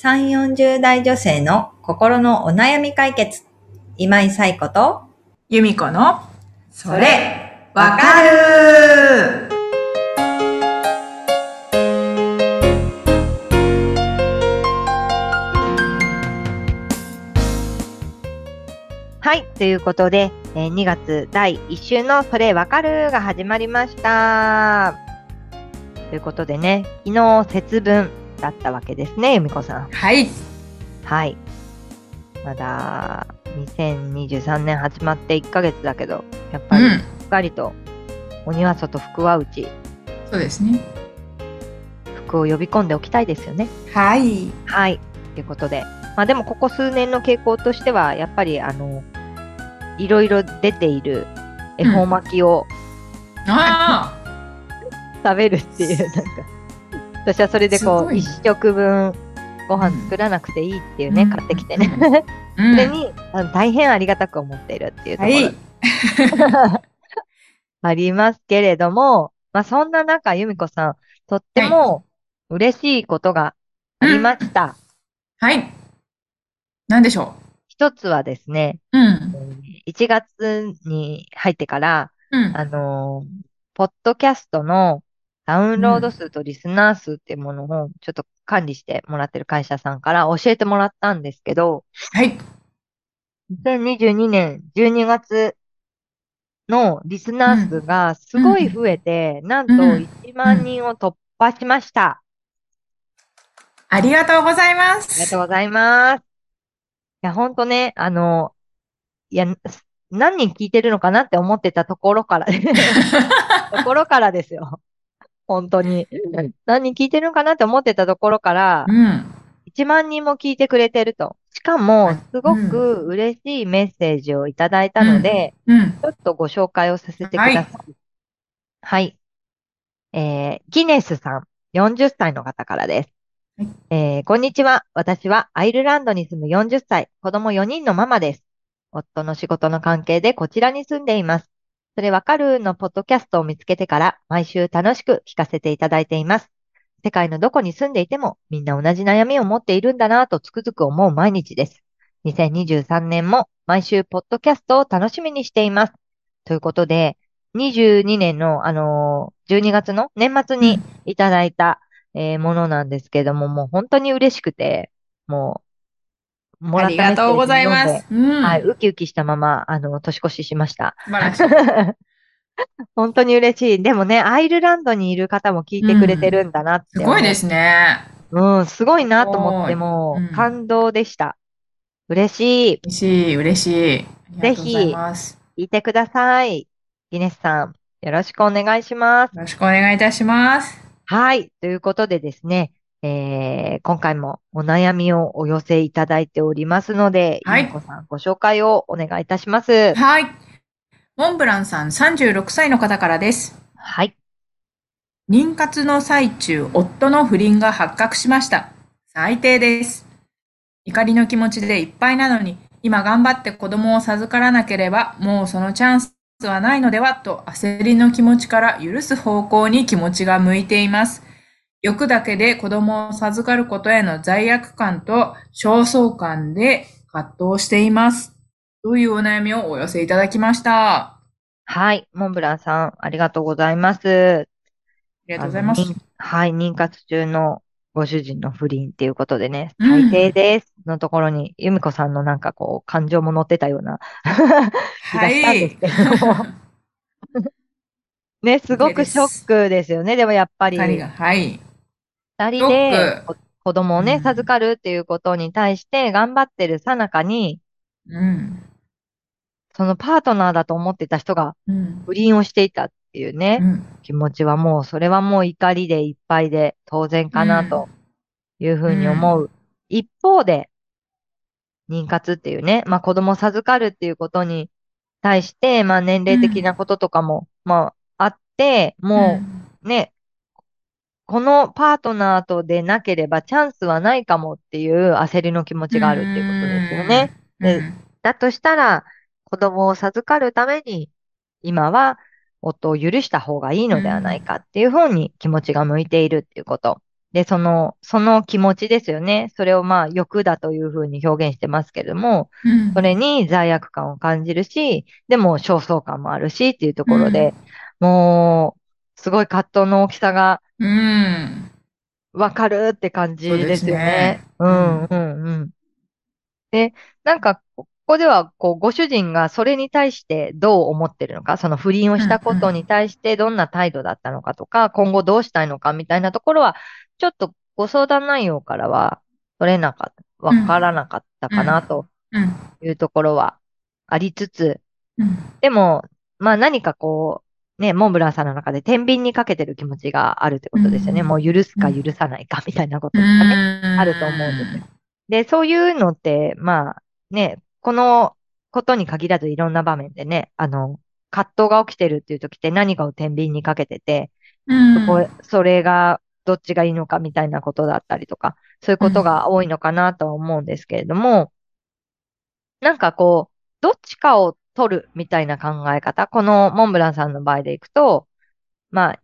3、40代女性の心のお悩み解決。今井彩子と、由美子の、それ、わかるはい。ということで、えー2月第1週のそれわかるが始まりました。ということでね、昨日節分だったわけですね、由美子さん。はい。はい。まだ、2023年始まって1ヶ月だけど、やっぱり、うんしっかりと、鬼は外、福は内、そうですね。福を呼び込んでおきたいですよね。はい。はい。ということで。まあでも、ここ数年の傾向としては、やっぱり、あの、いろいろ出ている恵方巻きをあ 食べるっていう、なんか、私はそれでこう、一食分ご飯作らなくていいっていうね、うん買ってきてね。そんれに、あの大変ありがたく思っているっていうところ、はい。ありますけれども、まあそんな中、由美子さん、とっても嬉しいことがありました。はい。なんでしょ一つはですね、う。うん。えー1月に入ってから、うん。あのーポッドキャストのダウンロード数とリスナー数っていうものをちょっと管理してもらってる会社さんから教えてもらったんですけど、はい。2022年12月のリスナー数がすごい増えて、なんとうん1万人を突破しました。ありがとうございまありがす。とうございます。いや、ほんとね、あの、いや、何人聞いてるのかなって思ってたところから、ところからですよ。本当に。何人聞いてるのかなって思ってたところからう、ん。1万人も聞いてくれてると。しかも、すごうんく嬉しいメッセージをいただいたので、うん。ちょっとご紹介をさせてください。はいはい。えー、ギネスさん、40歳の方からです。はいえーこんにちは。私はアイルランドに住む40歳、子供4人のママです。夫の仕事の関係でこちらに住んでいます。それわかるのポッドキャストを見つけてから毎週楽しく聞かせていただいています。世界のどこに住んでいてもみんな同じ悩みを持っているんだなぁとつくづく思う毎日です。2023年も毎週ポッドキャストを楽しみにしています。ということで、22年の、あのー12月の年末にいただいた、えーものなんですけども、もう本当に嬉しくて、もう、もあらったメッセージりがとうございま。すうん。はい、ウキウキしたまま、あの、年越ししました。素晴らしい。本当に嬉しい。でもね、アイルランドにいる方も聞いてくれてるんだなってす思う。ごいですね。うん、すごいなと思って、もう、うん感動でした。嬉しい。嬉しい、嬉しい。ありがとうございます。聞いてください。ギネスさん、よろしくお願いします。よろしくお願いいたします。はい。ということでですね、えー、今回もお悩みをお寄せいただいておりますので、はいさんご紹介をお願いいたします。はい。モンブランさん36歳の方からです。はい。妊活の最中、夫の不倫が発覚しました。最低です。怒りの気持ちでいっぱいなのに、今頑張って子供を授からなければ、もうそのチャンスはないのではと焦りの気持ちから許す方向に気持ちが向いています。欲だけで子供を授かることへの罪悪感と焦燥感で葛藤しています。というお悩みをお寄せいただきました。あはい。モンブランさん、ありがとうございます。りがとうございますはい。妊活中のご主人の不倫っていうことでね、うん最低です。のところに、由美子さんのなんかこう、感情も乗ってたような 気がしたんですけども。ね、すごくショックですよね。でもやっぱり、はい。二人で子供をね、うん授かるっていうことに対して頑張ってるさなかに、うん。そのパートナーだと思ってた人がうん。不倫をしていたっていうね、うん。気持ちはもう、それはもう怒りでいっぱいで当然かなというふうに思う。一方で、妊活っていうね、まあ子供を授かるっていうことに対して、まあ年齢的なこととかも、まああって、もうね、このパートナーとでなければチャンスはないかもっていう焦りの気持ちがあるっていうことですよね。でうん。だとしたら、子供を授かるために、今は夫を許した方がいいのではないかっていう方に気持ちが向いているっていうこと。で、その、その気持ちですよね。それをまあ欲だというふうに表現してますけれども、うんそれに罪悪感を感じるし、でも焦燥感もあるしっていうところで、もう、すごい葛藤の大きさがうん。わかるって感じですよね。うそうん、うん、うん。で、なんか、ここでは、こう、ご主人がそれに対してどう思ってるのか、その不倫をしたことに対してどんな態度だったのかとか、今後どうしたいのかみたいなところは、ちょっとご相談内容からは取れなかった、わからなかったかなとうん。いうところはありつつ、うん。でも、まあ何かこう、ね、モンブランさんの中で天秤にかけてる気持ちがあるってことですよね。うんもう許すか許さないかみたいなこととかね。あると思うんですよ。で、そういうのって、まあね、このことに限らずいろんな場面でね、あの、葛藤が起きてるっていう時って何かを天秤にかけてて、うん。そこ、それがどっちがいいのかみたいなことだったりとか、そういうことが多いのかなとは思うんですけれども、なんかこう、どっちかを取るみたいな考え方、このモンブランさんの場合でいくと、まあ、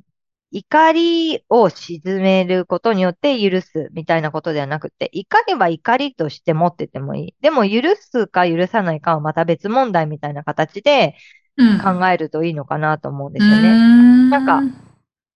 怒りを鎮めることによって許すみたいなことではなくて、怒りは怒りとして持っててもいい。でも許すか許さないかはまた別問題みたいな形でうん。考えるといいのかなと思うんですよね。ねなんか、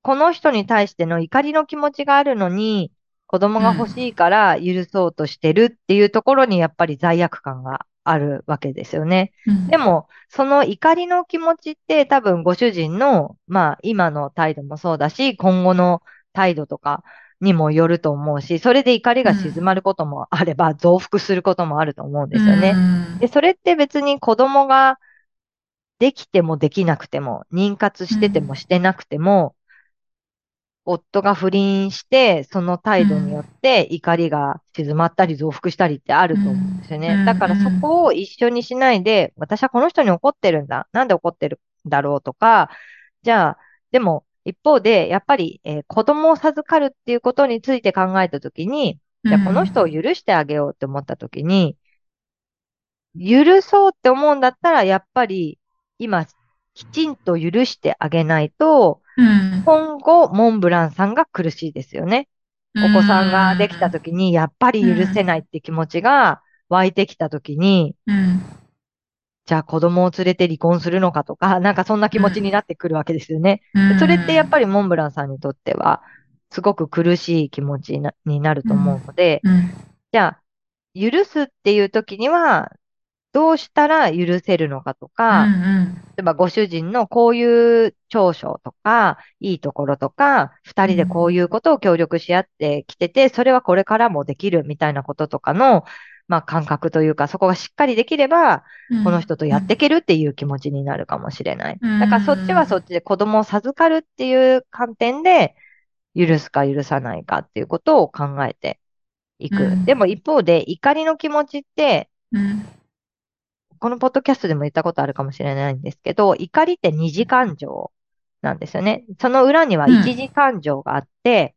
この人に対しての怒りの気持ちがあるのに、子供が欲しいから許そうとしてるっていうところにやっぱり罪悪感があるわけですよね。でも、その怒りの気持ちって多分ご主人の、まあ今の態度もそうだし、今後の態度とかにもよると思うし、それで怒りが静まることもあれば増幅することもあると思うんですよね。ねで、それって別に子供ができてもできなくても、妊活しててもしてなくても、夫が不倫して、その態度によって怒りが静まったり増幅したりってあると思うんですよね。うんだからそこを一緒にしないで、私はこの人に怒ってるんだ。なんで怒ってるんだろうとか、じゃあ、でも一方で、やっぱり、えー子供を授かるっていうことについて考えたときに、じゃあこの人を許してあげようって思ったときに、許そうって思うんだったら、やっぱり今、きちんと許してあげないと、うん。今後、モンブランさんが苦しいですよね。お子さんができたときに、やっぱり許せないって気持ちが湧いてきたときに、うん。じゃあ子供を連れて離婚するのかとか、なんかそんな気持ちになってくるわけですよね。うん。それってやっぱりモンブランさんにとっては、すごく苦しい気持ちになると思うので、うん。じゃあ、許すっていう時には、どうしたら許せるのかとか、うん例えばご主人のこういう長所とか、いいところとか、二人でこういうことを協力し合ってきてて、それはこれからもできるみたいなこととかの、まあ感覚というか、そこがしっかりできれば、うん。この人とやっていけるっていう気持ちになるかもしれない。うん。だからそっちはそっちで子供を授かるっていう観点で、許すか許さないかっていうことを考えていく。うん。でも一方で怒りの気持ちって、うんこのポッドキャストでも言ったことあるかもしれないんですけど、怒りって二次感情なんですよね。その裏には一次感情があって、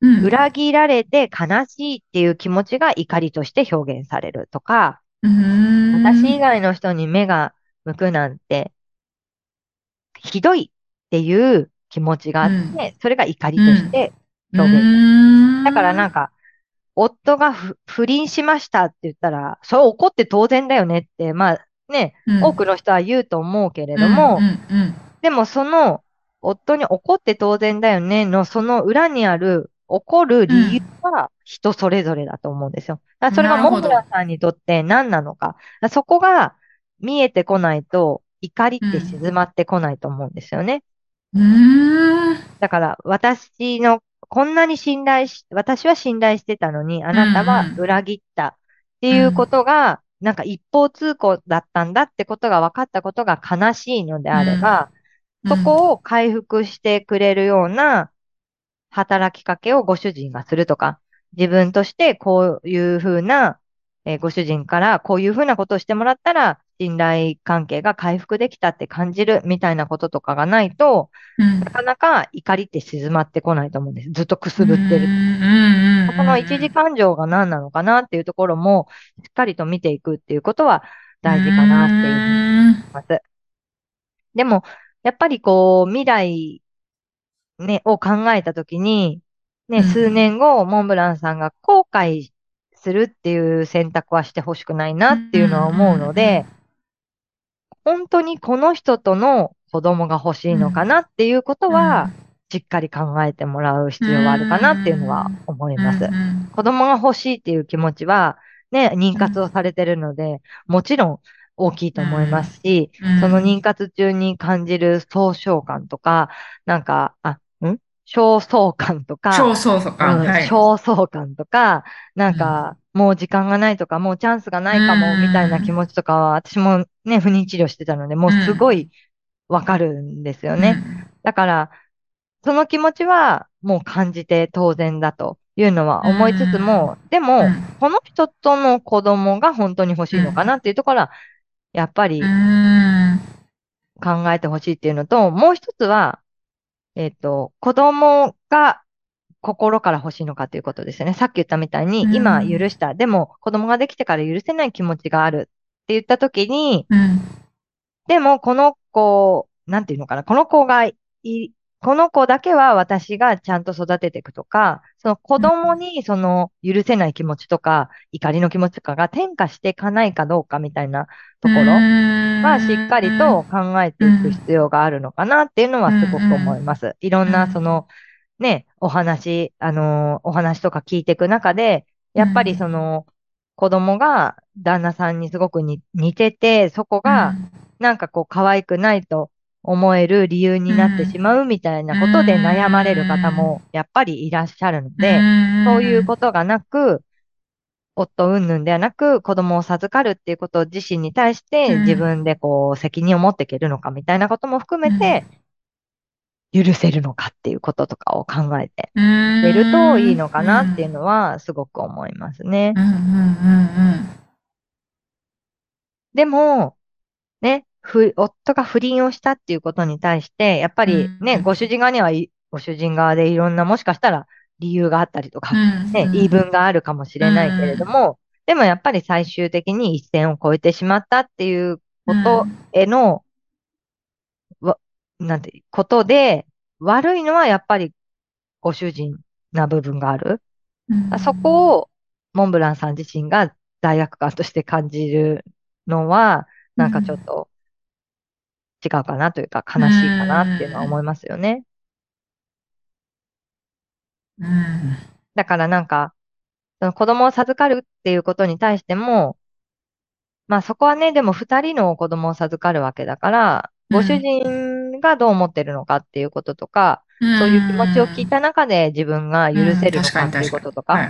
うん。裏切られて悲しいっていう気持ちが怒りとして表現されるとか、うん。私以外の人に目が向くなんて、ひどいっていう気持ちがあって、それが怒りとして表現される。うん。だからなんか、夫が不不倫しましたって言ったら、それ怒って当然だよねって、まあね、うん多くの人は言うと思うけれども、うんうんでもその夫に怒って当然だよねのその裏にある怒る理由は人それぞれだと思うんですよ。だからそれがモンブランさんにとって何なのか。だからそこが見えてこないと怒りって静まってこないと思うんですよね。うんだから私のこんなに信頼し、私は信頼してたのに、あなたはうんうん裏切ったっていうことが、なんか一方通行だったんだってことが分かったことが悲しいのであれば、そこを回復してくれるような働きかけをご主人がするとか、自分としてこういうふうな、えーご主人からこういうふうなことをしてもらったら、信頼関係が回復できたって感じるみたいなこととかがないと、うんなかなか怒りって静まってこないと思うんです。ずっとくすぶってる。るこの一時感情が何なのかなっていうところも、しっかりと見ていくっていうことは大事かなっていうふうに思います。でも、やっぱりこう、未来、ね、を考えたときに、ね、うん数年後、モンブランさんが後悔するっていう選択はしてほしくないなっていうのは思うので、本当にこの人との子供が欲しいのかなっていうことは、しっかり考えてもらう必要があるかなっていうのは思います。子供が欲しいっていう気持ちは、ね、妊活をされてるので、もちろん大きいと思いますし、うん。その妊活中に感じる総称感とか、なんか、あ、ん焦燥感とか、そうそうそうか。うんはい。焦燥感とか、なんか、もう時間がないとか、もうチャンスがないかも、うんみたいな気持ちとかは、私もね、不妊治療してたので、もうすごいわかるんですよね。だから、その気持ちはもう感じて当然だというのは思いつつも、でうも、ん。この人との子供が本当に欲しいのかなっていうところは、やっぱりうん。考えてほしいっていうのと、もう一つは、えっと、子供が心から欲しいのかということですよね。さっき言ったみたいにう、ん今許した。でも、子供ができてから許せない気持ちがあるって言ったときに、うん。でも、この子、なんていうのかな、この子がい、この子だけは私がちゃんと育てていくとか、その子供にその許せない気持ちとか、怒りの気持ちとかが転嫁していかないかどうかみたいなところはしっかりと考えていく必要があるのかなっていうのはすごく思います。いろんなその、ね、お話、あのーお話とか聞いていく中で、やっぱりその、子供が旦那さんにすごくに似てて、そこが、なんかこう可愛くないと思える理由になってしまうみたいなことで悩まれる方もやっぱりいらっしゃるので、そういうことがなく、夫云々ではなく、子供を授かるっていうこと自身に対してうん。自分でこう責任を持っていけるのかみたいなことも含めて、許せるのかっていうこととかを考えてうん。出るといいのかなっていうのはすごく思いますね。でも、ね、ふ、夫が不倫をしたっていうことに対して、やっぱりね、うん。ご主人側にはい、ご主人側でいろんなもしかしたら理由があったりとか、うん。ね、言い分があるかもしれないけれども、でもやっぱり最終的に一線を越えてしまったっていうことへの、わ、なんて、ことで、悪いのはやっぱりご主人な部分がある。うん。そこを、モンブランさん自身が罪悪感として感じるのは、なんかちょっと違うかなというか悲しいかなっていうのは思いますよね。うん。だからなんか、その子供を授かるっていうことに対しても、まあそこはね、でも二人の子供を授かるわけだから、ご主人がどう思ってるのかっていうこととか、そういう気持ちを聞いた中で自分が許せるのかっていうこととか、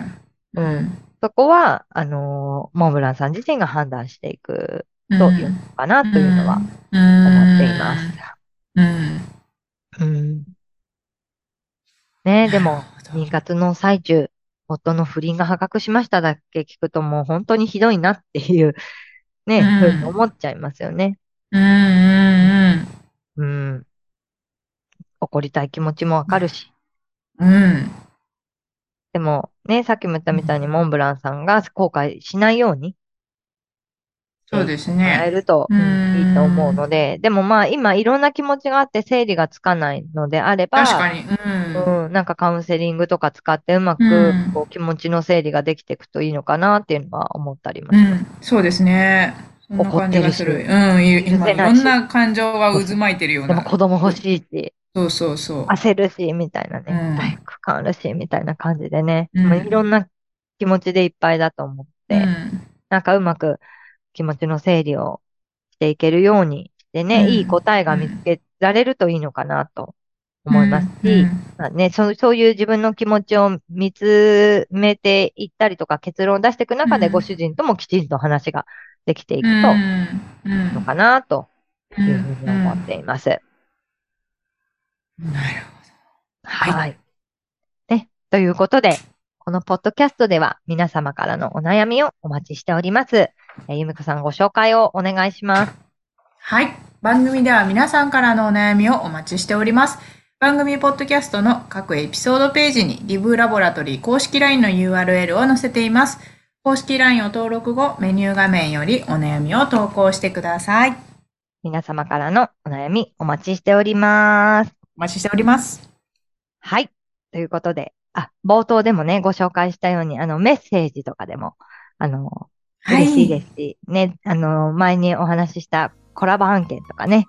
うん。そこは、あのーモンブランさん自身が判断していくというのかなというのは思っています。うん。うん。ねでも、妊活の最中、夫の不倫が破格しましただけ聞くともう本当にひどいなっていう、ね、うんふうに思っちゃいますよね。うんうんうん。怒りたい気持ちもわかるし。うん。うん。でも、ね、さっきも言ったみたいにモンブランさんが後悔しないようにそうです伝えね。ると、いいと思うので、でもまあ今いろんな気持ちがあって整理がつかないのであれば、確かに。うん。うん、なんかカウンセリングとか使ってうまくうんこう気持ちの整理ができていくといいのかなっていうのは思ったりもします。うん。そうですね。怒ってうん。いろんな感情が渦巻いてるようでもな。子供欲しいし、そうそうそう。焦るし、みたいなね、うん罪悪感あるし、みたいな感じでね、うんまあいろんな気持ちでいっぱいだと思って、うん。なんかうまく気持ちの整理をしていけるようにしてね、うんいい答えが見つけられるといいのかなと思いますし、うんまあね、そう、そういう自分の気持ちを見つめていったりとか結論を出していく中でうんご主人ともきちんと話ができていくうん。とうん。いいのかなというふうに思っています。うんなるはい。はいね、ということで、このポッドキャストでは皆様からのお悩みをお待ちしております。えーゆみこさんご紹介をお願いします。はい。番組では皆さんからのお悩みをお待ちしております。番組ポッドキャストの各エピソードページにリブラボラトリー公式 LINE の URL を載せています。公式 LINE を登録後、メニュー画面よりお悩みを投稿してください。皆様からのお悩みお待ちしております。お待ちしております。はい。ということで、あ、冒頭でもね、ご紹介したように、あの、メッセージとかでも、あの、はい嬉しいですし、ね、あの、前にお話ししたコラボ案件とかね、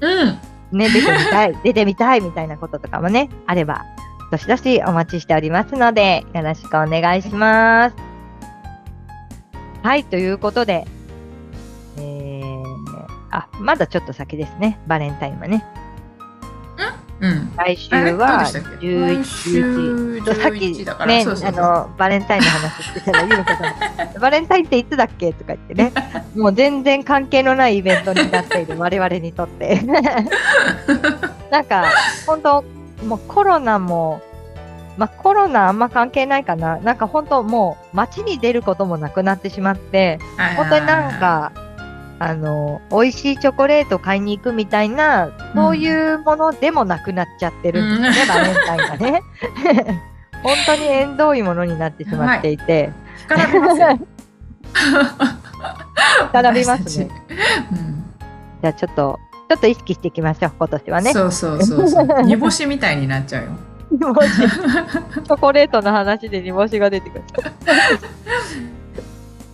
うん。ね、出てみたい、出てみたいみたいなこととかもね、あれば、どしどしお待ちしておりますので、よろしくお願いします。はい、ということで、えー、あ、まだちょっと先ですね、バレンタインはね。うん。来週はでしたっけ？11来週日。さっき11だからね、そうそうそうあの、バレンタインの話してたら、ゆうこさん、バレンタインっていつだっけとか言ってね、もう全然関係のないイベントになっている我々にとって。なんか、本当もうコロナも、まあ、コロナあんま関係ないかな。なんか本当もう街に出ることもなくなってしまって、本当になんか、あの、美味しいチョコレート買いに行くみたいな、そういうものでもなくなっちゃってるんですね、バレンタインがね。本当に縁遠いものになってしまっていて、干からび ますねじゃあちょっと、ちょっと意識していきましょう、今年はね。そうそうそうそう。煮干しみたいになっちゃうよ。煮干しチョコレートの話で煮干しが出てくる。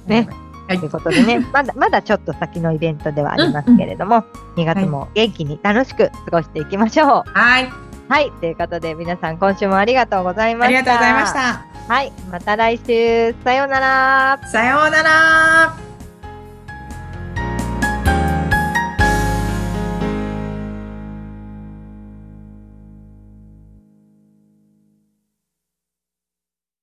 ね。はいということでね、まだ、まだちょっと先のイベントではありますけれども、2月も元気に楽しく過ごしていきましょう。はい。はい。ということで、皆さん今週もありがとうございました。ありがとうございまし。た。はい。また来週。さようなら。さようなら。